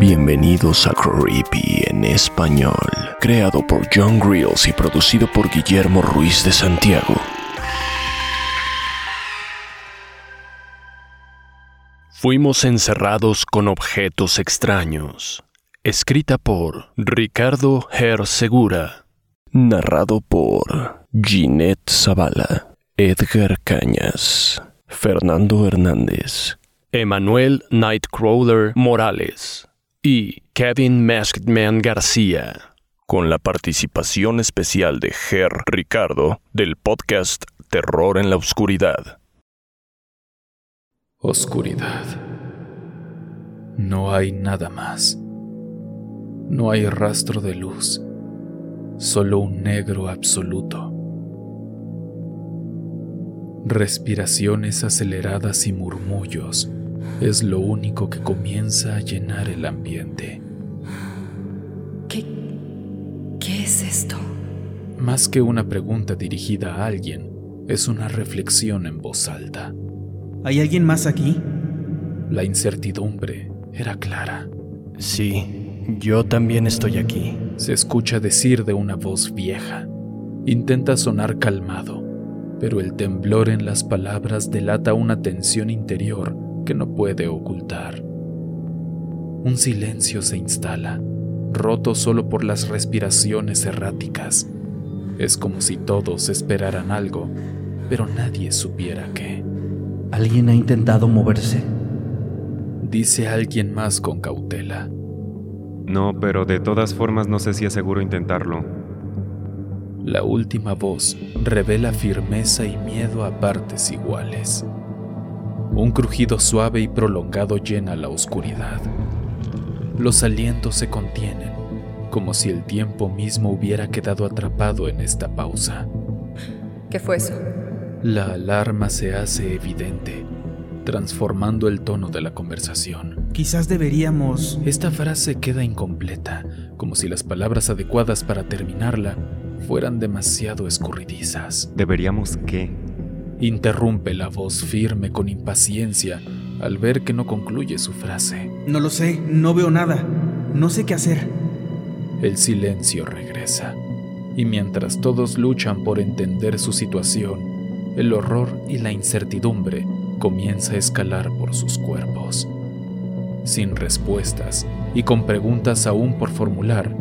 Bienvenidos a Creepy en español, creado por John Grills y producido por Guillermo Ruiz de Santiago. Fuimos encerrados con objetos extraños. Escrita por Ricardo Ger Segura. Narrado por Ginette Zavala, Edgar Cañas, Fernando Hernández, Emanuel Nightcrawler Morales y Kevin Maskedman García, con la participación especial de Ger Ricardo del podcast Terror en la Oscuridad. Oscuridad. No hay nada más. No hay rastro de luz, solo un negro absoluto. Respiraciones aceleradas y murmullos es lo único que comienza a llenar el ambiente. ¿Qué, qué es esto? Más que una pregunta dirigida a alguien, es una reflexión en voz alta. ¿Hay alguien más aquí? La incertidumbre era clara. Sí, yo también estoy aquí. Se escucha decir de una voz vieja. Intenta sonar calmado, pero el temblor en las palabras delata una tensión interior que no puede ocultar. Un silencio se instala, roto solo por las respiraciones erráticas. Es como si todos esperaran algo, pero nadie supiera qué. ¿Alguien ha intentado moverse? Dice alguien más con cautela. No, pero de todas formas no sé si es seguro intentarlo. La última voz revela firmeza y miedo a partes iguales. Un crujido suave y prolongado llena la oscuridad. Los alientos se contienen, como si el tiempo mismo hubiera quedado atrapado en esta pausa. ¿Qué fue eso? La alarma se hace evidente, transformando el tono de la conversación. Quizás deberíamos... Esta frase queda incompleta, como si las palabras adecuadas para terminarla fueran demasiado escurridizas. ¿Deberíamos qué? Interrumpe la voz firme con impaciencia al ver que no concluye su frase. No lo sé, no veo nada. No sé qué hacer. El silencio regresa, y mientras todos luchan por entender su situación, el horror y la incertidumbre comienza a escalar por sus cuerpos. Sin respuestas y con preguntas aún por formular,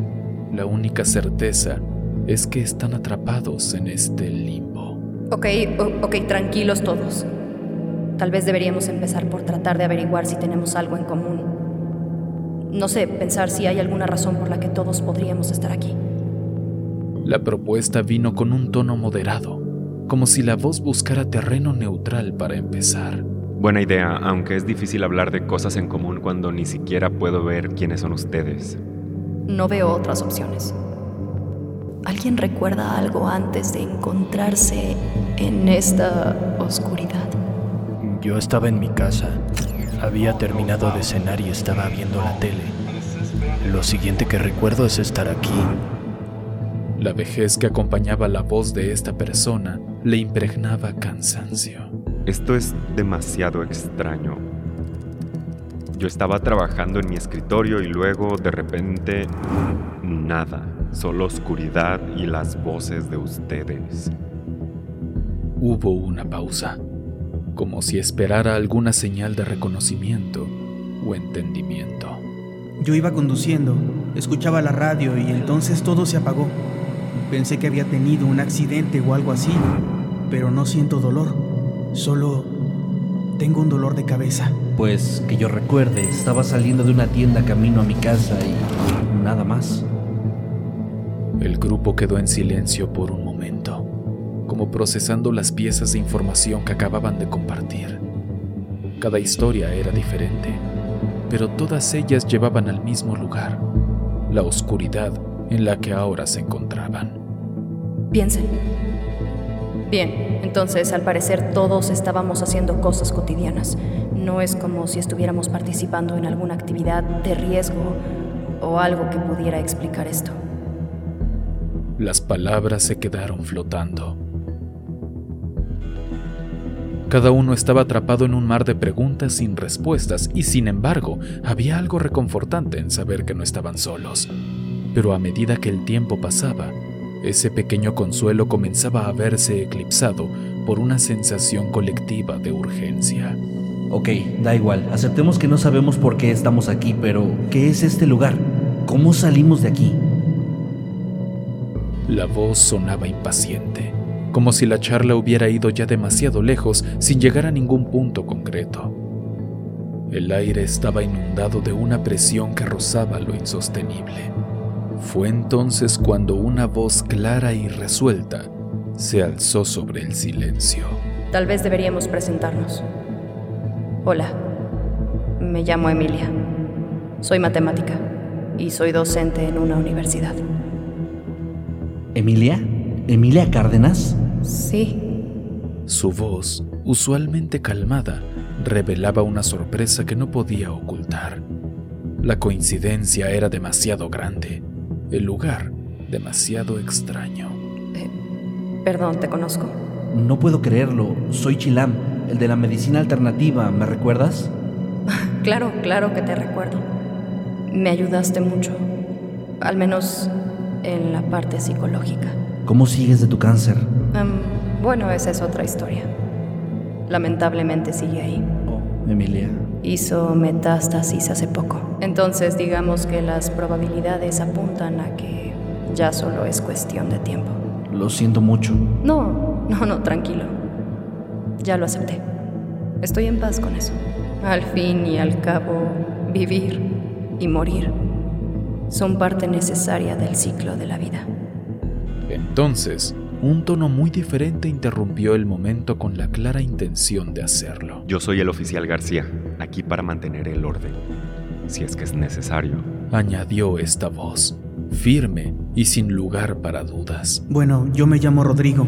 la única certeza es que están atrapados en este limbo. Ok, ok, tranquilos todos. Tal vez deberíamos empezar por tratar de averiguar si tenemos algo en común. No sé, pensar si hay alguna razón por la que todos podríamos estar aquí. La propuesta vino con un tono moderado, como si la voz buscara terreno neutral para empezar. Buena idea, aunque es difícil hablar de cosas en común cuando ni siquiera puedo ver quiénes son ustedes. No veo otras opciones. ¿Alguien recuerda algo antes de encontrarse en esta oscuridad? Yo estaba en mi casa. Había terminado de cenar y estaba viendo la tele. Lo siguiente que recuerdo es estar aquí. La vejez que acompañaba la voz de esta persona le impregnaba cansancio. Esto es demasiado extraño. Yo estaba trabajando en mi escritorio y luego de repente nada solo oscuridad y las voces de ustedes. Hubo una pausa, como si esperara alguna señal de reconocimiento o entendimiento. Yo iba conduciendo, escuchaba la radio y entonces todo se apagó. Pensé que había tenido un accidente o algo así, pero no siento dolor, solo tengo un dolor de cabeza. Pues que yo recuerde, estaba saliendo de una tienda camino a mi casa y nada más. El grupo quedó en silencio por un momento, como procesando las piezas de información que acababan de compartir. Cada historia era diferente, pero todas ellas llevaban al mismo lugar, la oscuridad en la que ahora se encontraban. Piensen. Bien, entonces al parecer todos estábamos haciendo cosas cotidianas. No es como si estuviéramos participando en alguna actividad de riesgo o algo que pudiera explicar esto. Las palabras se quedaron flotando. Cada uno estaba atrapado en un mar de preguntas sin respuestas y sin embargo había algo reconfortante en saber que no estaban solos. Pero a medida que el tiempo pasaba, ese pequeño consuelo comenzaba a verse eclipsado por una sensación colectiva de urgencia. Ok, da igual, aceptemos que no sabemos por qué estamos aquí, pero ¿qué es este lugar? ¿Cómo salimos de aquí? La voz sonaba impaciente como si la charla hubiera ido ya demasiado lejos sin llegar a ningún punto concreto. El aire estaba inundado de una presión que rozaba lo insostenible. Fue entonces cuando una voz clara y resuelta se alzó sobre el silencio. Tal vez deberíamos presentarnos. Hola, me llamo Emilia. Soy matemática y soy docente en una universidad. ¿Emilia? ¿Emilia Cárdenas? Sí. Su voz, usualmente calmada, revelaba una sorpresa que no podía ocultar. La coincidencia era demasiado grande, el lugar demasiado extraño. Eh, perdón, ¿te conozco? No puedo creerlo. Soy Chilam, el de la medicina alternativa. ¿Me recuerdas? claro, claro que te recuerdo. Me ayudaste mucho. Al menos en la parte psicológica. ¿Cómo sigues de tu cáncer? bueno, esa es otra historia. Lamentablemente sigue ahí. Oh, Emilia. Hizo metástasis hace poco. Entonces digamos que las probabilidades apuntan a que ya solo es cuestión de tiempo. Lo siento mucho. No, no, no, tranquilo. Ya lo acepté. Estoy en paz con eso. Al fin y al cabo, vivir y morir son parte necesaria del ciclo de la vida. Entonces, un tono muy diferente interrumpió el momento con la clara intención de hacerlo. Yo soy el oficial García, aquí para mantener el orden, si es que es necesario. Añadió esta voz, firme y sin lugar para dudas. Bueno, yo me llamo Rodrigo,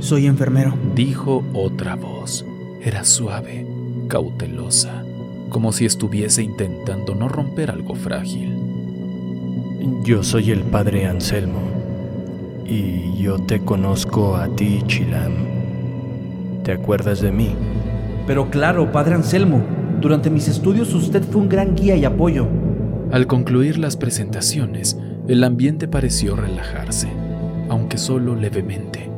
soy enfermero. Dijo otra voz. Era suave, cautelosa, como si estuviese intentando no romper algo frágil. Yo soy el padre Anselmo y yo te conozco a ti, Chilam. ¿Te acuerdas de mí? Pero claro, padre Anselmo, durante mis estudios usted fue un gran guía y apoyo. Al concluir las presentaciones, el ambiente pareció relajarse, aunque solo levemente.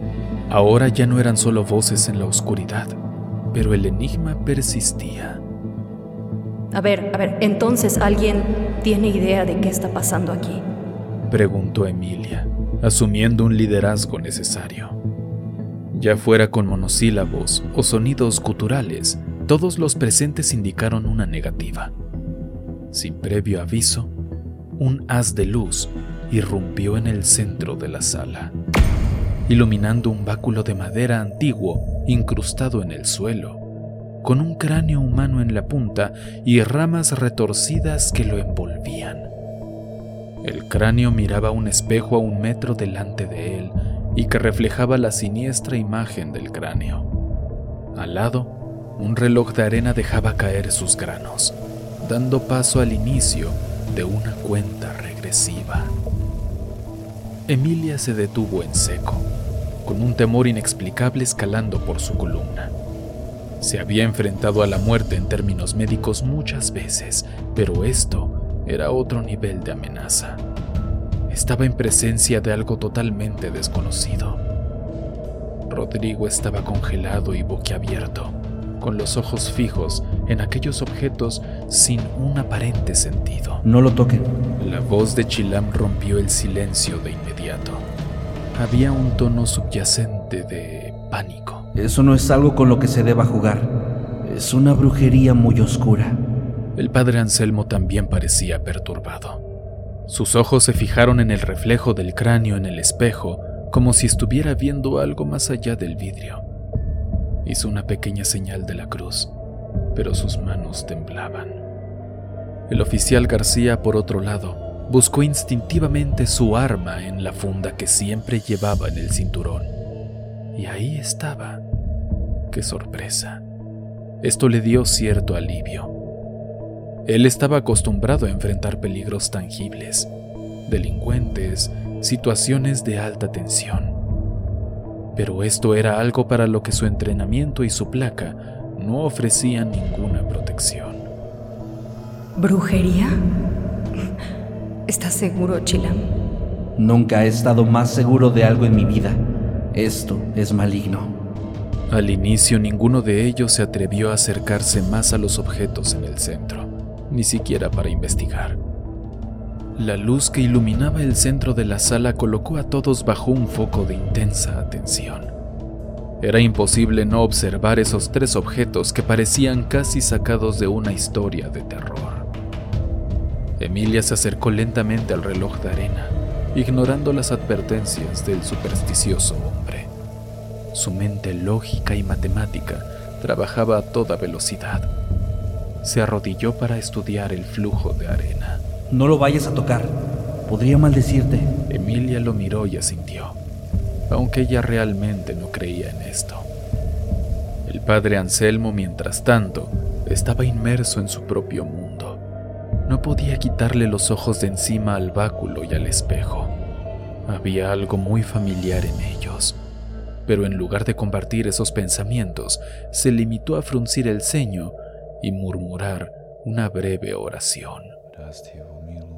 Ahora ya no eran solo voces en la oscuridad, pero el enigma persistía. A ver, a ver, entonces alguien tiene idea de qué está pasando aquí. Preguntó Emilia asumiendo un liderazgo necesario. Ya fuera con monosílabos o sonidos guturales, todos los presentes indicaron una negativa. Sin previo aviso, un haz de luz irrumpió en el centro de la sala, iluminando un báculo de madera antiguo incrustado en el suelo, con un cráneo humano en la punta y ramas retorcidas que lo envolvían. El cráneo miraba un espejo a un metro delante de él y que reflejaba la siniestra imagen del cráneo. Al lado, un reloj de arena dejaba caer sus granos, dando paso al inicio de una cuenta regresiva. Emilia se detuvo en seco, con un temor inexplicable escalando por su columna. Se había enfrentado a la muerte en términos médicos muchas veces, pero esto era otro nivel de amenaza. Estaba en presencia de algo totalmente desconocido. Rodrigo estaba congelado y boquiabierto, con los ojos fijos en aquellos objetos sin un aparente sentido. No lo toquen. La voz de Chilam rompió el silencio de inmediato. Había un tono subyacente de pánico. Eso no es algo con lo que se deba jugar. Es una brujería muy oscura. El padre Anselmo también parecía perturbado. Sus ojos se fijaron en el reflejo del cráneo en el espejo, como si estuviera viendo algo más allá del vidrio. Hizo una pequeña señal de la cruz, pero sus manos temblaban. El oficial García, por otro lado, buscó instintivamente su arma en la funda que siempre llevaba en el cinturón. Y ahí estaba. ¡Qué sorpresa! Esto le dio cierto alivio. Él estaba acostumbrado a enfrentar peligros tangibles, delincuentes, situaciones de alta tensión. Pero esto era algo para lo que su entrenamiento y su placa no ofrecían ninguna protección. ¿Brujería? ¿Estás seguro, Chilam? Nunca he estado más seguro de algo en mi vida. Esto es maligno. Al inicio ninguno de ellos se atrevió a acercarse más a los objetos en el centro, ni siquiera para investigar. La luz que iluminaba el centro de la sala colocó a todos bajo un foco de intensa atención. Era imposible no observar esos tres objetos que parecían casi sacados de una historia de terror. Emilia se acercó lentamente al reloj de arena, ignorando las advertencias del supersticioso hombre. Su mente lógica y matemática trabajaba a toda velocidad. Se arrodilló para estudiar el flujo de arena. No lo vayas a tocar. Podría maldecirte. Emilia lo miró y asintió, aunque ella realmente no creía en esto. El padre Anselmo, mientras tanto, estaba inmerso en su propio mundo. No podía quitarle los ojos de encima al báculo y al espejo. Había algo muy familiar en ellos, pero en lugar de compartir esos pensamientos, se limitó a fruncir el ceño y murmurar una breve oración.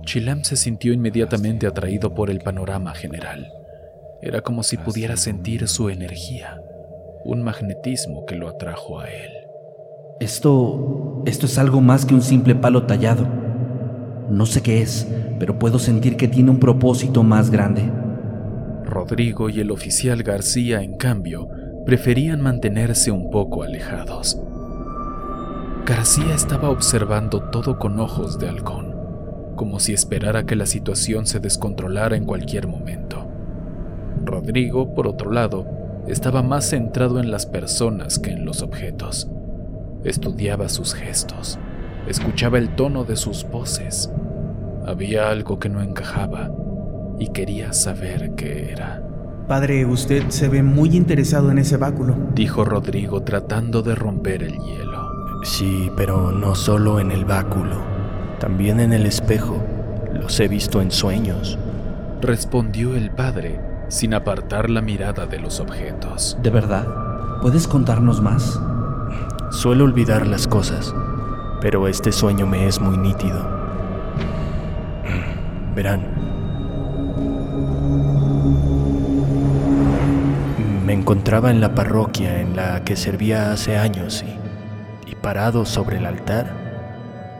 Chilam se sintió inmediatamente atraído por el panorama general. Era como si pudiera sentir su energía, un magnetismo que lo atrajo a él. Esto... esto es algo más que un simple palo tallado. No sé qué es, pero puedo sentir que tiene un propósito más grande. Rodrigo y el oficial García, en cambio, preferían mantenerse un poco alejados. García estaba observando todo con ojos de halcón como si esperara que la situación se descontrolara en cualquier momento. Rodrigo, por otro lado, estaba más centrado en las personas que en los objetos. Estudiaba sus gestos, escuchaba el tono de sus voces. Había algo que no encajaba y quería saber qué era. Padre, usted se ve muy interesado en ese báculo, dijo Rodrigo tratando de romper el hielo. Sí, pero no solo en el báculo. También en el espejo. Los he visto en sueños. Respondió el padre, sin apartar la mirada de los objetos. ¿De verdad? ¿Puedes contarnos más? Suelo olvidar las cosas, pero este sueño me es muy nítido. Verán. Me encontraba en la parroquia en la que servía hace años y, y parado sobre el altar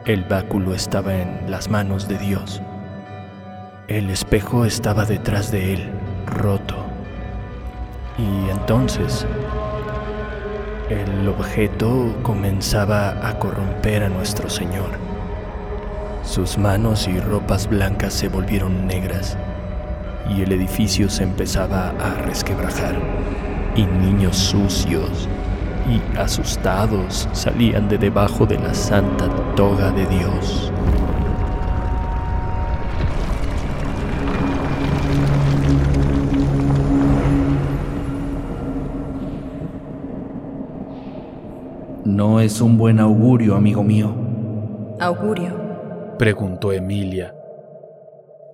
el báculo estaba en las manos de Dios. El espejo estaba detrás de él, roto. Y entonces el objeto comenzaba a corromper a nuestro Señor. Sus manos y ropas blancas se volvieron negras y el edificio se empezaba a resquebrajar y niños sucios y asustados salían de debajo de la santa toga de Dios. No es un buen augurio, amigo mío. ¿Augurio? Preguntó Emilia,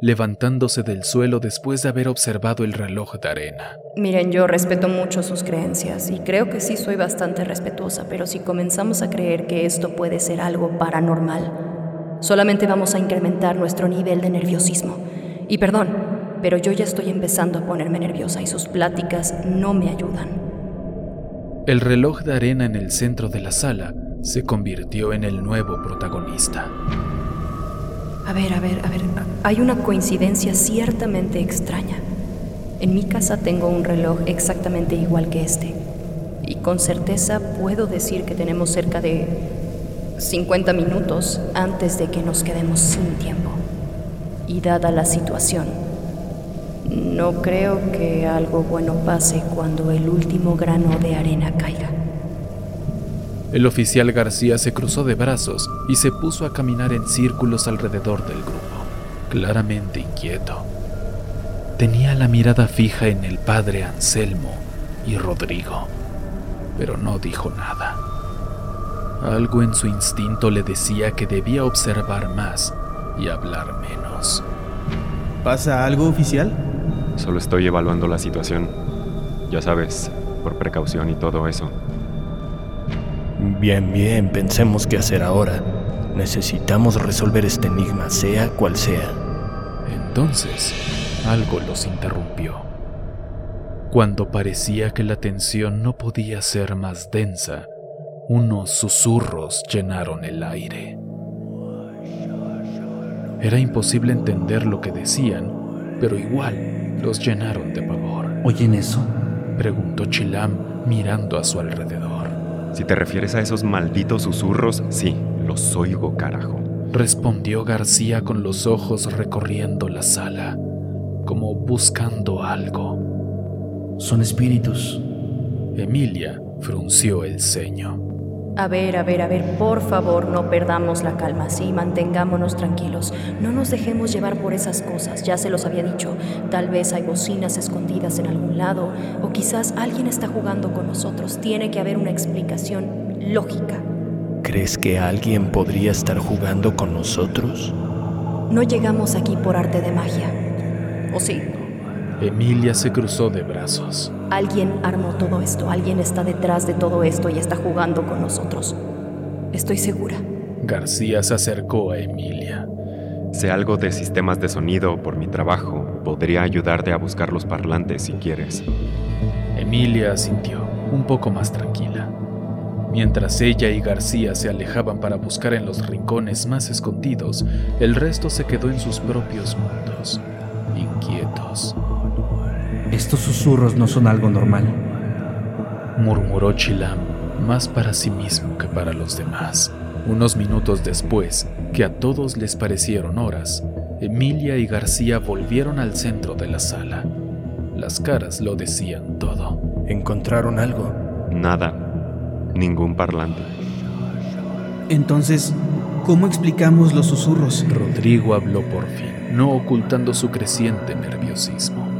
levantándose del suelo después de haber observado el reloj de arena. Miren, yo respeto mucho sus creencias y creo que sí soy bastante respetuosa, pero si comenzamos a creer que esto puede ser algo paranormal, solamente vamos a incrementar nuestro nivel de nerviosismo. Y perdón, pero yo ya estoy empezando a ponerme nerviosa y sus pláticas no me ayudan. El reloj de arena en el centro de la sala se convirtió en el nuevo protagonista. A ver, a ver, a ver. Hay una coincidencia ciertamente extraña. En mi casa tengo un reloj exactamente igual que este. Y con certeza puedo decir que tenemos cerca de 50 minutos antes de que nos quedemos sin tiempo. Y dada la situación, no creo que algo bueno pase cuando el último grano de arena caiga. El oficial García se cruzó de brazos y se puso a caminar en círculos alrededor del grupo, claramente inquieto. Tenía la mirada fija en el padre Anselmo y Rodrigo, pero no dijo nada. Algo en su instinto le decía que debía observar más y hablar menos. ¿Pasa algo oficial? Solo estoy evaluando la situación. Ya sabes, por precaución y todo eso. Bien, bien, pensemos qué hacer ahora. Necesitamos resolver este enigma, sea cual sea. Entonces, algo los interrumpió. Cuando parecía que la tensión no podía ser más densa, unos susurros llenaron el aire. Era imposible entender lo que decían, pero igual los llenaron de pavor. ¿Oyen eso? Preguntó Chilam mirando a su alrededor. Si te refieres a esos malditos susurros, sí, los oigo, carajo. Respondió García con los ojos recorriendo la sala, como buscando algo. Son espíritus. Emilia frunció el ceño. A ver, a ver, a ver, por favor, no perdamos la calma, sí, mantengámonos tranquilos. No nos dejemos llevar por esas cosas, ya se los había dicho. Tal vez hay bocinas escondidas en algún lado, o quizás alguien está jugando con nosotros. Tiene que haber una explicación lógica. ¿Crees que alguien podría estar jugando con nosotros? No llegamos aquí por arte de magia. ¿O sí? Emilia se cruzó de brazos. Alguien armó todo esto, alguien está detrás de todo esto y está jugando con nosotros. Estoy segura. García se acercó a Emilia. Sé algo de sistemas de sonido por mi trabajo. Podría ayudarte a buscar los parlantes si quieres. Emilia asintió, un poco más tranquila. Mientras ella y García se alejaban para buscar en los rincones más escondidos, el resto se quedó en sus propios mundos, inquietos. Estos susurros no son algo normal. Murmuró Chilam, más para sí mismo que para los demás. Unos minutos después, que a todos les parecieron horas, Emilia y García volvieron al centro de la sala. Las caras lo decían todo. ¿Encontraron algo? Nada. Ningún parlante. Entonces, ¿cómo explicamos los susurros? Rodrigo habló por fin, no ocultando su creciente nerviosismo.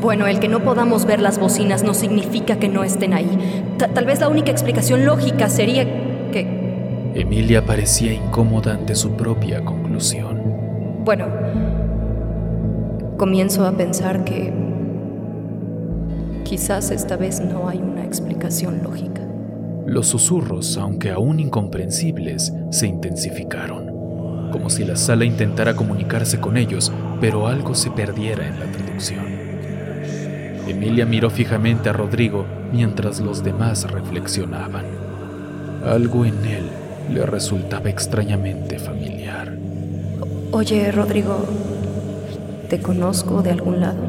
Bueno, el que no podamos ver las bocinas no significa que no estén ahí. Ta- tal vez la única explicación lógica sería que... Emilia parecía incómoda ante su propia conclusión. Bueno, comienzo a pensar que quizás esta vez no hay una explicación lógica. Los susurros, aunque aún incomprensibles, se intensificaron, como si la sala intentara comunicarse con ellos, pero algo se perdiera en la traducción. Emilia miró fijamente a Rodrigo mientras los demás reflexionaban. Algo en él le resultaba extrañamente familiar. Oye, Rodrigo, ¿te conozco de algún lado?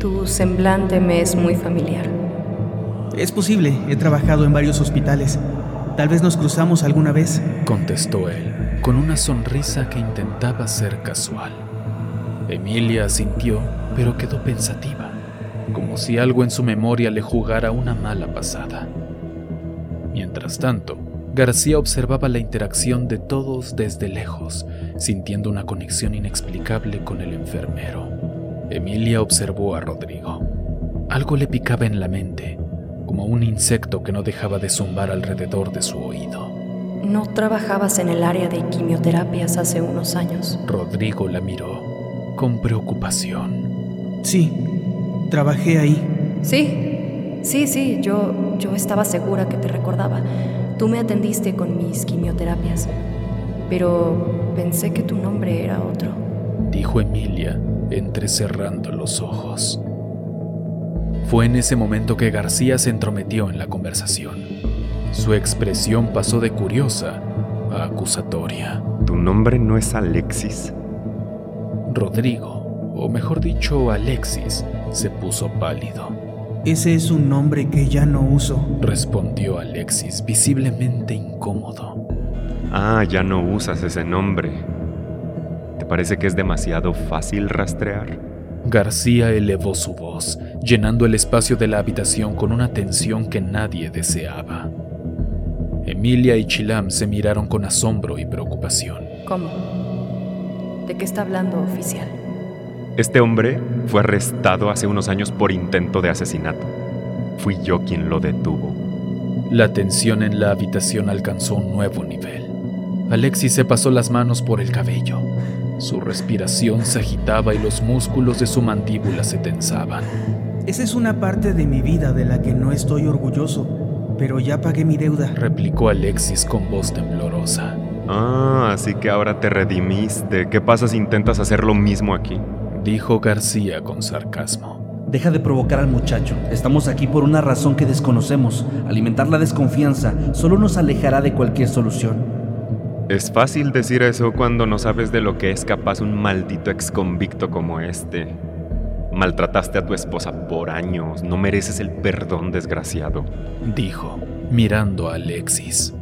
Tu semblante me es muy familiar. Es posible, he trabajado en varios hospitales. Tal vez nos cruzamos alguna vez. contestó él, con una sonrisa que intentaba ser casual. Emilia asintió, pero quedó pensativa, como si algo en su memoria le jugara una mala pasada. Mientras tanto, García observaba la interacción de todos desde lejos, sintiendo una conexión inexplicable con el enfermero. Emilia observó a Rodrigo. Algo le picaba en la mente, como un insecto que no dejaba de zumbar alrededor de su oído. ¿No trabajabas en el área de quimioterapias hace unos años? Rodrigo la miró con preocupación. Sí, trabajé ahí. Sí, sí, sí, yo, yo estaba segura que te recordaba. Tú me atendiste con mis quimioterapias, pero pensé que tu nombre era otro. Dijo Emilia, entrecerrando los ojos. Fue en ese momento que García se entrometió en la conversación. Su expresión pasó de curiosa a acusatoria. ¿Tu nombre no es Alexis? Rodrigo, o mejor dicho Alexis, se puso pálido. Ese es un nombre que ya no uso. Respondió Alexis, visiblemente incómodo. Ah, ya no usas ese nombre. ¿Te parece que es demasiado fácil rastrear? García elevó su voz, llenando el espacio de la habitación con una tensión que nadie deseaba. Emilia y Chilam se miraron con asombro y preocupación. ¿Cómo? ¿De qué está hablando, oficial? Este hombre fue arrestado hace unos años por intento de asesinato. Fui yo quien lo detuvo. La tensión en la habitación alcanzó un nuevo nivel. Alexis se pasó las manos por el cabello. Su respiración se agitaba y los músculos de su mandíbula se tensaban. Esa es una parte de mi vida de la que no estoy orgulloso, pero ya pagué mi deuda. Replicó Alexis con voz temblorosa. Ah, así que ahora te redimiste. ¿Qué pasa si intentas hacer lo mismo aquí? Dijo García con sarcasmo. Deja de provocar al muchacho. Estamos aquí por una razón que desconocemos. Alimentar la desconfianza solo nos alejará de cualquier solución. Es fácil decir eso cuando no sabes de lo que es capaz un maldito exconvicto como este. Maltrataste a tu esposa por años, no mereces el perdón, desgraciado. Dijo, mirando a Alexis.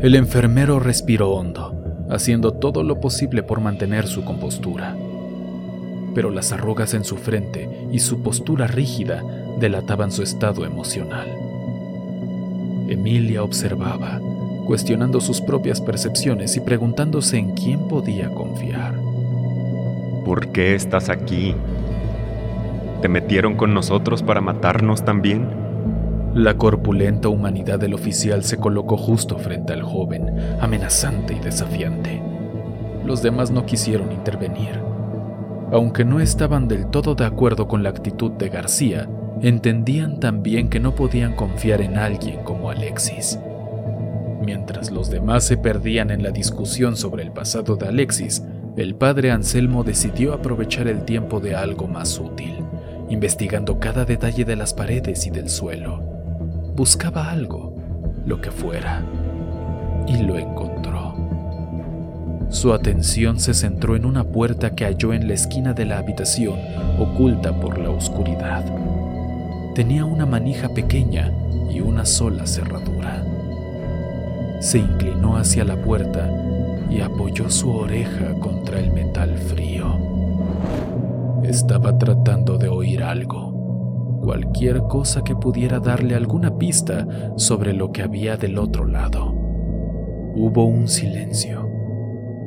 El enfermero respiró hondo, haciendo todo lo posible por mantener su compostura. Pero las arrugas en su frente y su postura rígida delataban su estado emocional. Emilia observaba, cuestionando sus propias percepciones y preguntándose en quién podía confiar. ¿Por qué estás aquí? ¿Te metieron con nosotros para matarnos también? La corpulenta humanidad del oficial se colocó justo frente al joven, amenazante y desafiante. Los demás no quisieron intervenir. Aunque no estaban del todo de acuerdo con la actitud de García, entendían también que no podían confiar en alguien como Alexis. Mientras los demás se perdían en la discusión sobre el pasado de Alexis, el padre Anselmo decidió aprovechar el tiempo de algo más útil, investigando cada detalle de las paredes y del suelo. Buscaba algo, lo que fuera, y lo encontró. Su atención se centró en una puerta que halló en la esquina de la habitación, oculta por la oscuridad. Tenía una manija pequeña y una sola cerradura. Se inclinó hacia la puerta y apoyó su oreja contra el metal frío. Estaba tratando de oír cualquier cosa que pudiera darle alguna pista sobre lo que había del otro lado. Hubo un silencio,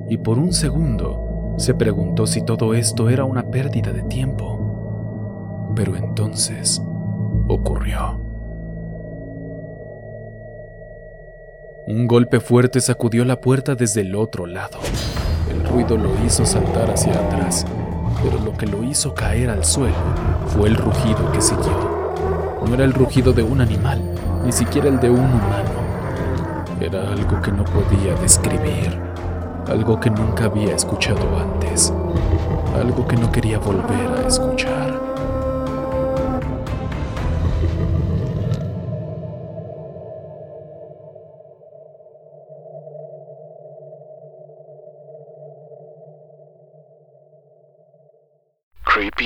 y por un segundo se preguntó si todo esto era una pérdida de tiempo. Pero entonces ocurrió. Un golpe fuerte sacudió la puerta desde el otro lado. El ruido lo hizo saltar hacia atrás, pero lo que lo hizo caer al suelo fue el rugido que siguió. No era el rugido de un animal, ni siquiera el de un humano. Era algo que no podía describir, algo que nunca había escuchado antes, algo que no quería volver a escuchar.